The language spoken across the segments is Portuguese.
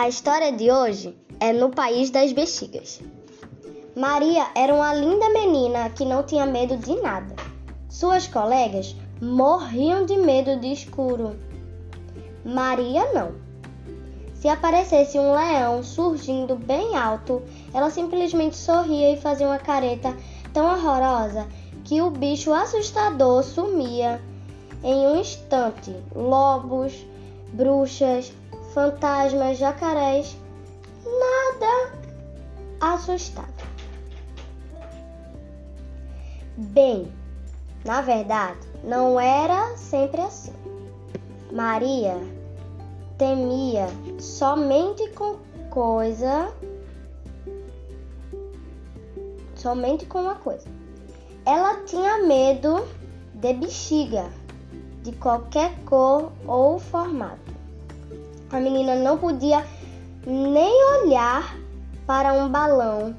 A história de hoje é no país das bexigas. Maria era uma linda menina que não tinha medo de nada. Suas colegas morriam de medo de escuro. Maria não. Se aparecesse um leão surgindo bem alto, ela simplesmente sorria e fazia uma careta tão horrorosa que o bicho assustador sumia em um instante. Lobos, bruxas, fantasmas, jacarés, nada assustado. Bem, na verdade, não era sempre assim. Maria temia somente com coisa somente com uma coisa. Ela tinha medo de bexiga, de qualquer cor ou formato. A menina não podia nem olhar para um balão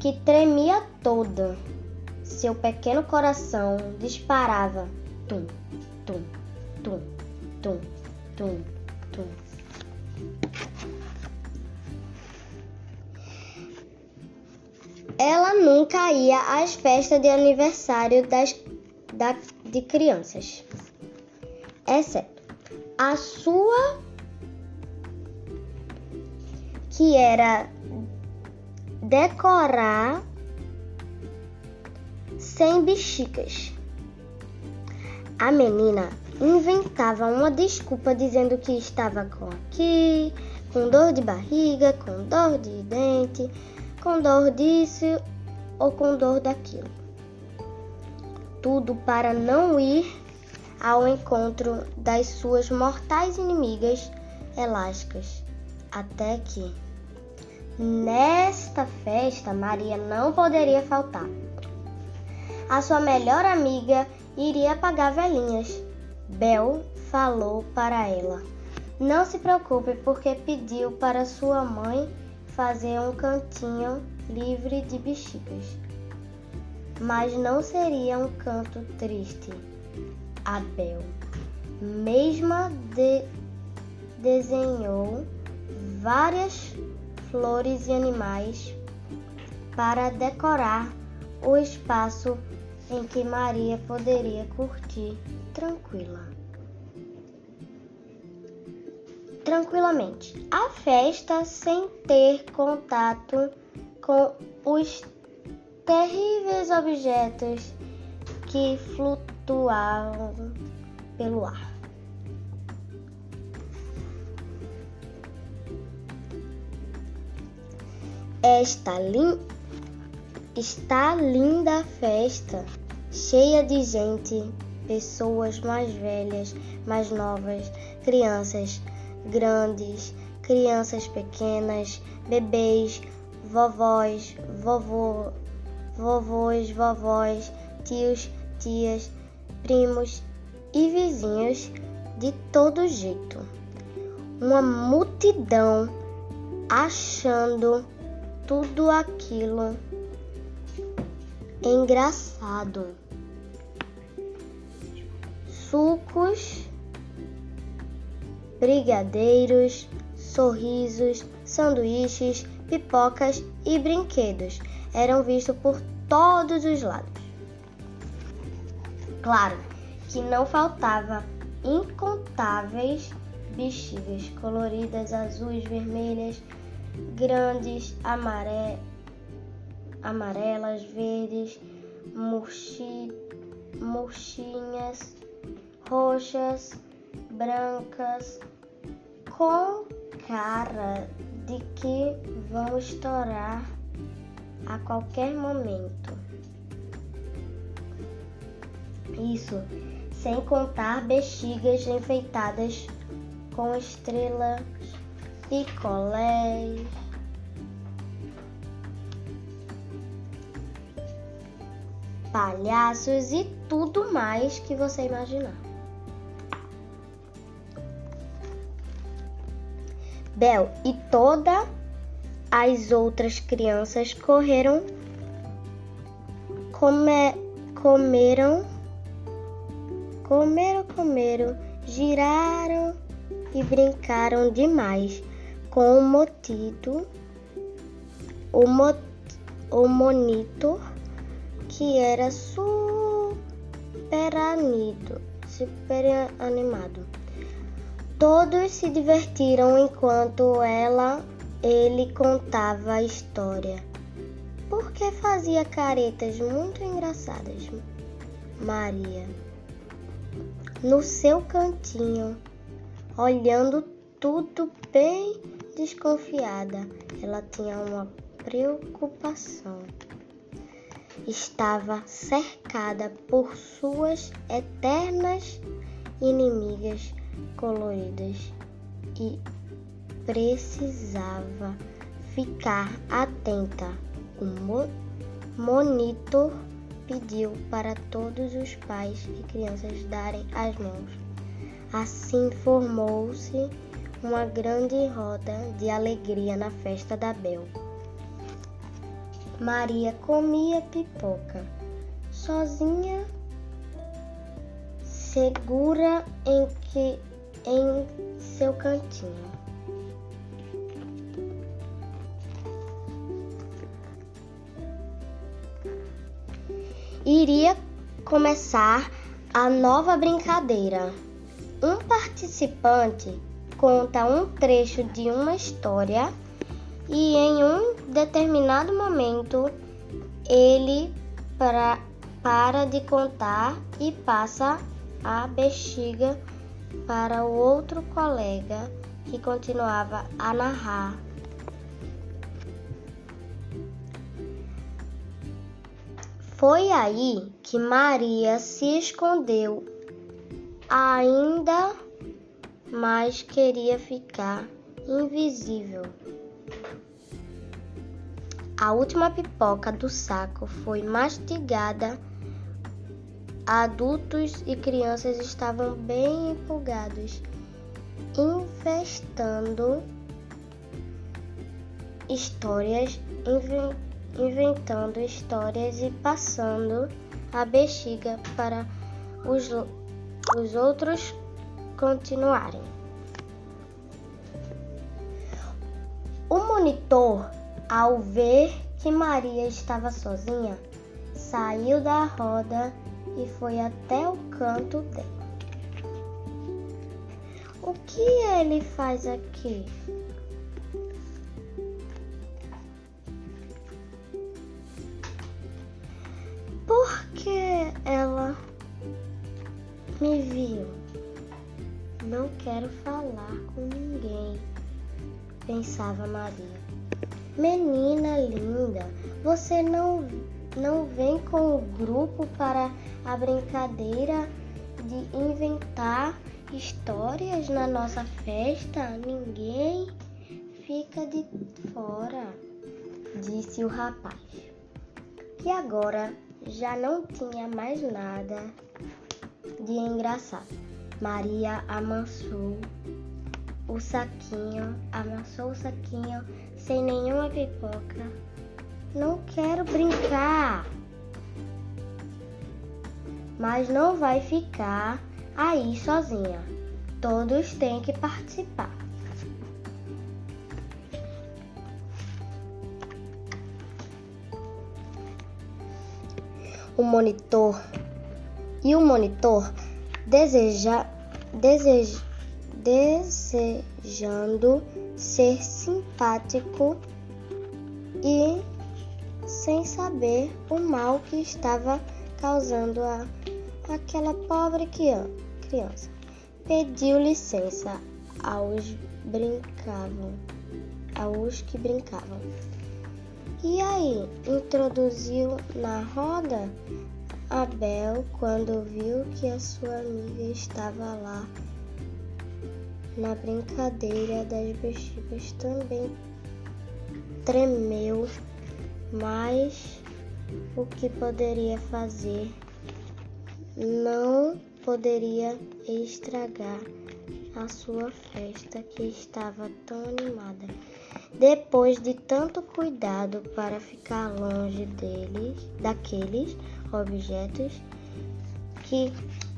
que tremia toda. Seu pequeno coração disparava tum, tum, tum, tum, tum, tum. Ela nunca ia às festas de aniversário das, da, de crianças, exceto a sua que era decorar sem bexigas. A menina inventava uma desculpa dizendo que estava com aqui, com dor de barriga, com dor de dente, com dor disso ou com dor daquilo. Tudo para não ir ao encontro das suas mortais inimigas elásticas. Até que Nesta festa, Maria não poderia faltar. A sua melhor amiga iria pagar velhinhas. Bel falou para ela: Não se preocupe, porque pediu para sua mãe fazer um cantinho livre de bexigas. Mas não seria um canto triste. A Bel, mesma de desenhou várias flores e animais para decorar o espaço em que Maria poderia curtir tranquila. Tranquilamente. A festa sem ter contato com os terríveis objetos que flutuavam pelo ar. Esta lin... está linda a festa, cheia de gente, pessoas mais velhas, mais novas, crianças grandes, crianças pequenas, bebês, vovós, vovô, vovôs, vovós, tios, tias, primos e vizinhos de todo jeito. Uma multidão achando tudo aquilo engraçado. Sucos, brigadeiros, sorrisos, sanduíches, pipocas e brinquedos eram vistos por todos os lados. Claro que não faltava incontáveis bexigas coloridas, azuis, vermelhas, grandes, amare... amarelas, verdes, murchi... murchinhas, roxas, brancas, com cara de que vão estourar a qualquer momento. Isso sem contar bexigas enfeitadas com estrelas picolés, palhaços e tudo mais que você imaginar. Bel e todas as outras crianças correram, come, comeram, comeram, comeram, giraram e brincaram demais com o motido, o, mo, o monitor, que era super super animado. Todos se divertiram enquanto ela ele contava a história. Porque fazia caretas muito engraçadas. Maria, no seu cantinho, olhando tudo bem desconfiada, ela tinha uma preocupação. Estava cercada por suas eternas inimigas coloridas e precisava ficar atenta. O mo monitor pediu para todos os pais e crianças darem as mãos. Assim formou-se uma grande roda de alegria na festa da Bel. Maria comia pipoca, sozinha, segura em que em seu cantinho. Iria começar a nova brincadeira. Um participante conta um trecho de uma história e em um determinado momento ele para, para de contar e passa a bexiga para o outro colega que continuava a narrar. Foi aí que Maria se escondeu. Ainda mais queria ficar invisível. A última pipoca do saco foi mastigada Adultos e crianças estavam bem empolgados, inventando histórias, inventando histórias e passando a bexiga para os, os outros continuarem. O monitor, ao ver que Maria estava sozinha, saiu da roda e foi até o canto dela. O que ele faz aqui? Pensava Maria. Menina linda, você não não vem com o grupo para a brincadeira de inventar histórias na nossa festa? Ninguém fica de fora, disse o rapaz. E agora já não tinha mais nada de engraçado. Maria amansou o saquinho, amassou o saquinho sem nenhuma pipoca não quero brincar. Mas não vai ficar aí sozinha. Todos têm que participar. O monitor e o monitor deseja, deseja, desejando ser simpático e sem saber o mal que estava causando a aquela pobre criança. Pediu licença aos brincavam, aos que brincavam. E aí, introduziu na roda Abel quando viu que a sua amiga estava lá na brincadeira das bexigas também tremeu mas o que poderia fazer não poderia estragar a sua festa que estava tão animada. Depois de tanto cuidado para ficar longe deles, daqueles objetos que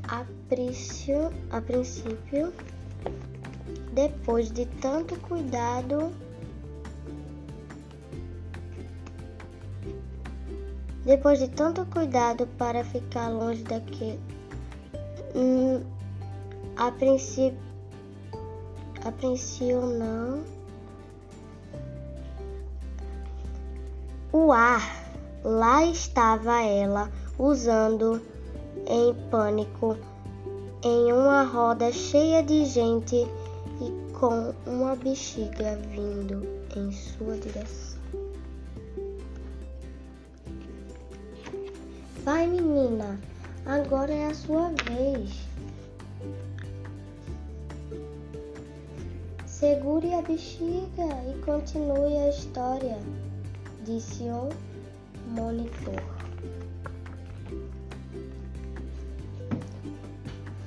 a princípio, a princípio depois de tanto cuidado, depois de tanto cuidado para ficar longe daquele, hum, a princípio, a princípio não. O ar, lá estava ela, usando em pânico, em uma roda cheia de gente com uma bexiga vindo em sua direção. Vai, menina, agora é a sua vez. Segure a bexiga e continue a história, disse o monitor.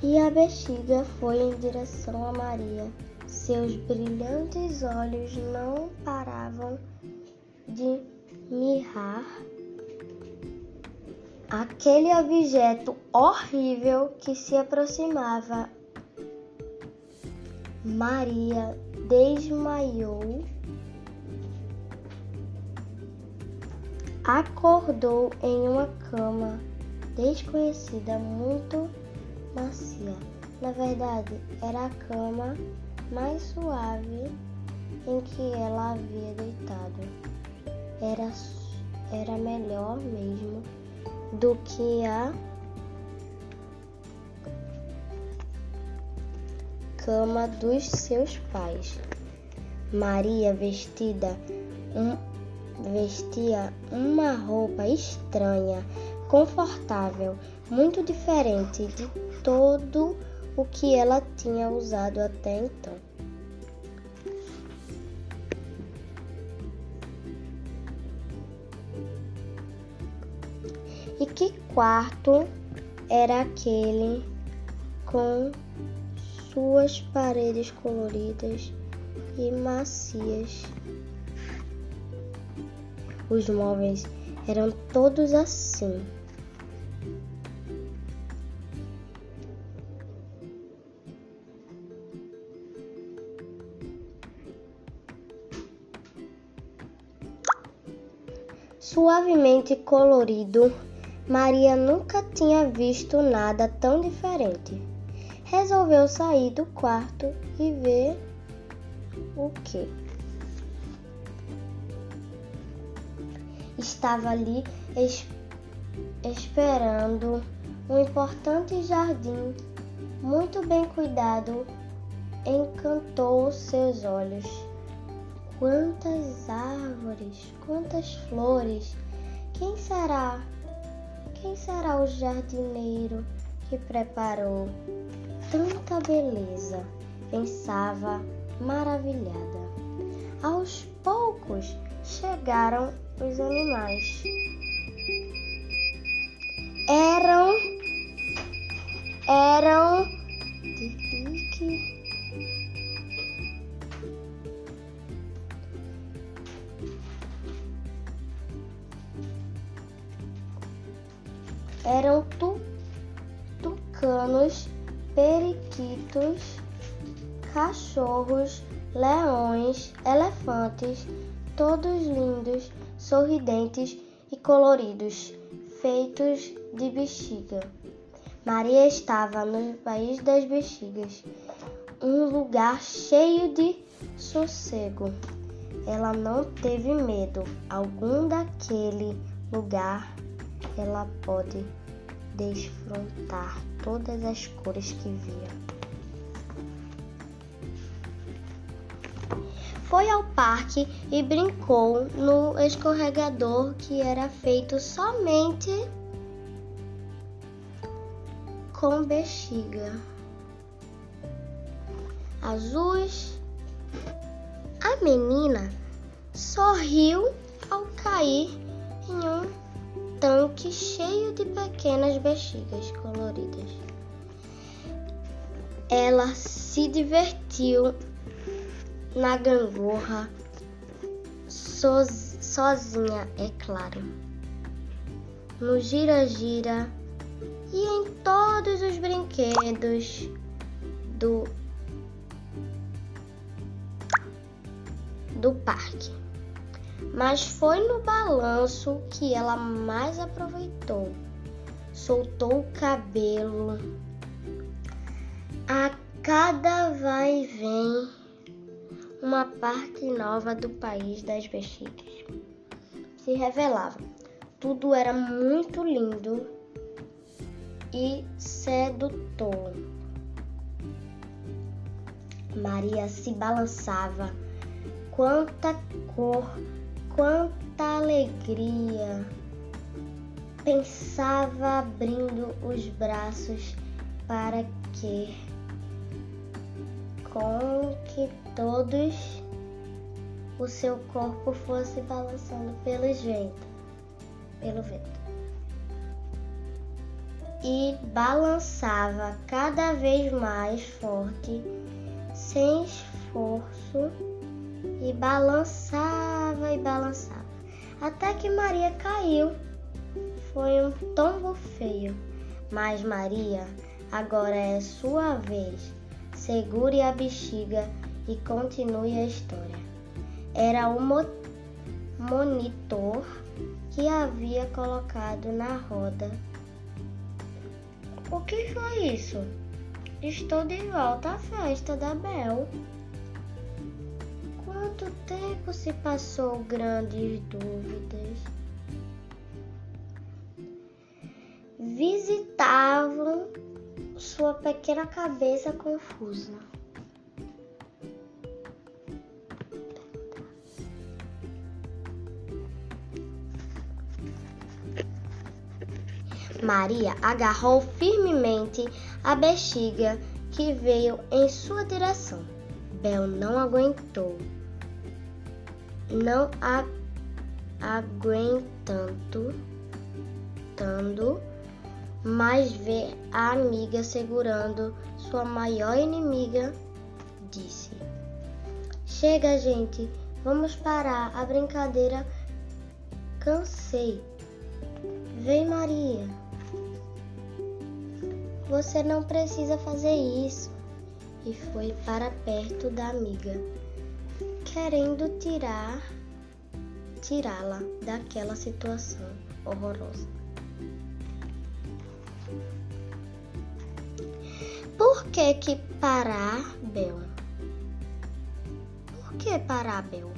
E a bexiga foi em direção a Maria. Seus brilhantes olhos não paravam de mirar aquele objeto horrível que se aproximava. Maria desmaiou, acordou em uma cama desconhecida muito macia. Na verdade, era a cama mais suave em que ela havia deitado. Era, era melhor mesmo do que a cama dos seus pais. Maria vestida um, vestia uma roupa estranha, confortável, muito diferente de todo o que ela tinha usado até então. E que quarto era aquele com suas paredes coloridas e macias? Os móveis eram todos assim. Suavemente colorido, Maria nunca tinha visto nada tão diferente. Resolveu sair do quarto e ver o que. Estava ali es esperando um importante jardim muito bem cuidado encantou seus olhos. Quantas árvores, quantas flores! Quem será? Quem será o jardineiro que preparou tanta beleza? Pensava maravilhada. Aos poucos chegaram os animais. Eram eram de eram tu, tucanos, periquitos, cachorros, leões, elefantes, todos lindos, sorridentes e coloridos, feitos de bexiga. Maria estava no país das bexigas, um lugar cheio de sossego. Ela não teve medo algum daquele lugar ela pode desfrutar todas as cores que via. Foi ao parque e brincou no escorregador que era feito somente com bexiga azuis. A menina sorriu ao cair em um tanque cheio de pequenas bexigas coloridas. Ela se divertiu na gangorra sozinha, é claro. No gira-gira e em todos os brinquedos do do parque. Mas foi no balanço que ela mais aproveitou. Soltou o cabelo. A cada vai e vem, uma parte nova do país das bexigas se revelava. Tudo era muito lindo e sedutor. Maria se balançava. Quanta cor, quanta alegria! Pensava abrindo os braços para que com que todos o seu corpo fosse balançando pelos ventos, pelo vento. E balançava cada vez mais forte sem esforço e balançava e balançava, até que Maria caiu. Foi um tombo feio, mas Maria, agora é sua vez. Segure a bexiga e continue a história. Era o mo monitor que havia colocado na roda. O que foi isso? Estou de volta à festa da Bel. Quanto tempo se passou? Grandes dúvidas. Visitavam sua pequena cabeça confusa. Maria agarrou firmemente a bexiga que veio em sua direção. Bel não aguentou. Não aguentando, tando, mas ver a amiga segurando sua maior inimiga, disse: Chega, gente, vamos parar a brincadeira. Cansei. Vem, Maria. Você não precisa fazer isso. E foi para perto da amiga, querendo tirar tirá-la daquela situação horrorosa. Por que que parar, Bel? Por que parar, Bel?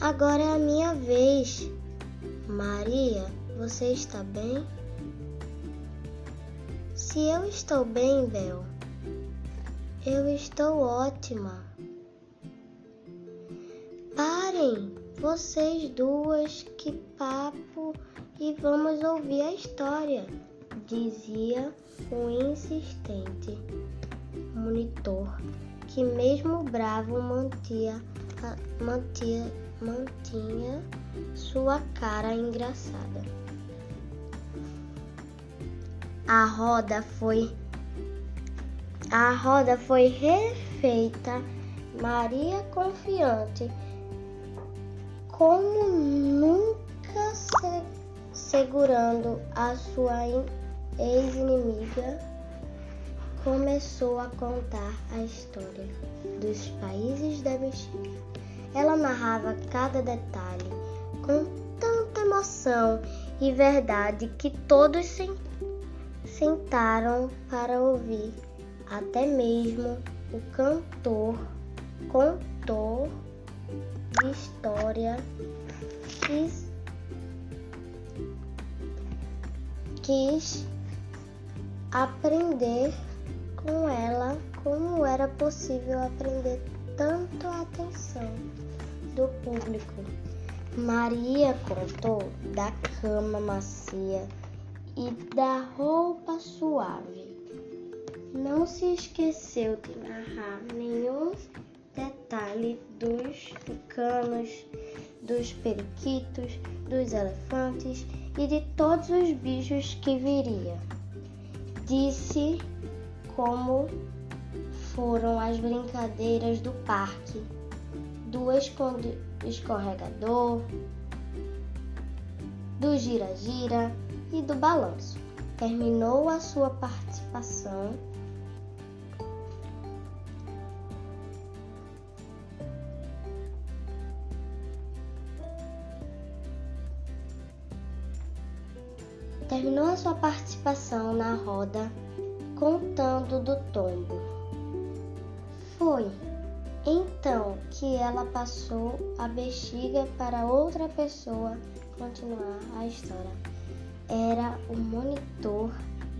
Agora é a minha vez. Maria, você está bem? Se eu estou bem, Bel, eu estou ótima. Parem, vocês duas, que papo, e vamos ouvir a história, dizia o insistente monitor, que mesmo bravo mantia, mantia, mantinha sua cara engraçada. A roda foi a roda foi refeita. Maria confiante, como nunca se, segurando a sua ex-inimiga, começou a contar a história dos países da bexiga. Ela narrava cada detalhe com tanta emoção e verdade que todos sentiram sentaram para ouvir. Até mesmo o cantor contou história quis, quis aprender com ela como era possível aprender tanto a atenção do público. Maria contou da cama macia e da roupa suave. Não se esqueceu de narrar nenhum detalhe dos tucanos, dos periquitos, dos elefantes e de todos os bichos que viria. Disse como foram as brincadeiras do parque, do escorregador, do gira-gira e do balanço. Terminou a sua participação terminou a sua participação na roda contando do tombo. Foi então que ela passou a bexiga para outra pessoa continuar a história. Era o monitor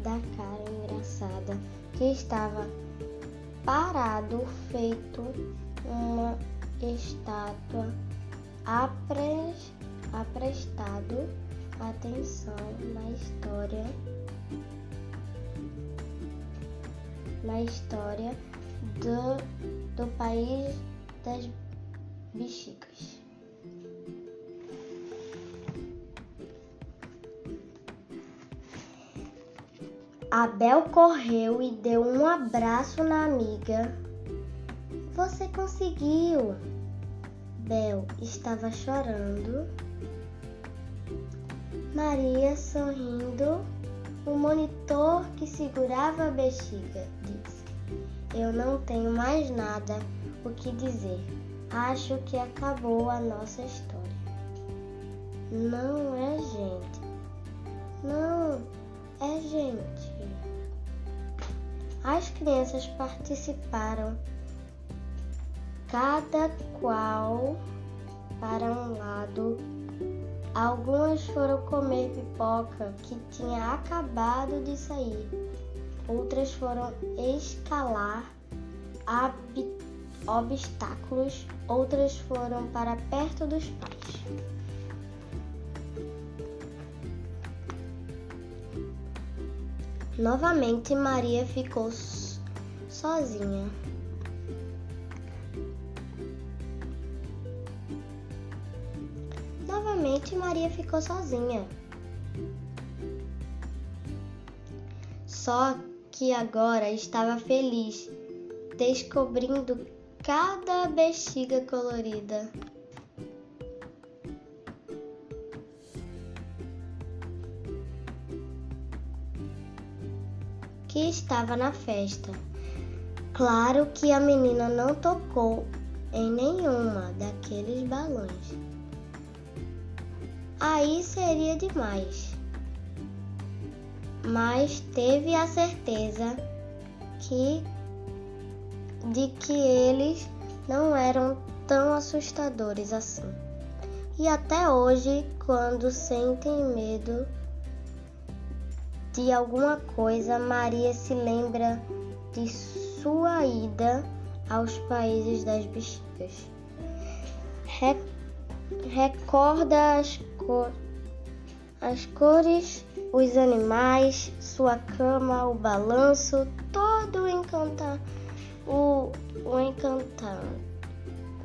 da cara engraçada que estava parado, feito uma estátua, apres, aprestado atenção na história, na história do, do país das bexigas. Abel correu e deu um abraço na amiga. Você conseguiu! Bel estava chorando. Maria sorrindo. O monitor que segurava a bexiga disse: Eu não tenho mais nada o que dizer. Acho que acabou a nossa história. Não é, gente. Não é, gente. As crianças participaram, cada qual para um lado. Algumas foram comer pipoca que tinha acabado de sair. Outras foram escalar obstáculos. Outras foram para perto dos pais. Novamente Maria ficou sozinha. Novamente Maria ficou sozinha. Só que agora estava feliz, descobrindo cada bexiga colorida. que estava na festa. Claro que a menina não tocou em nenhuma daqueles balões. Aí seria demais. Mas teve a certeza que de que eles não eram tão assustadores assim. E até hoje, quando sentem medo, de alguma coisa, Maria se lembra de sua ida aos países das bexigas. Re recorda as, cor as cores, os animais, sua cama, o balanço, todo o encantar o, o encantar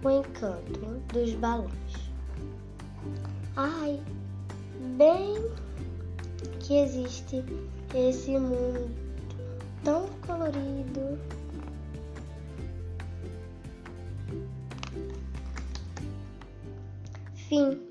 o encanto dos balões. Ai, bem que existe esse mundo tão colorido. Fim.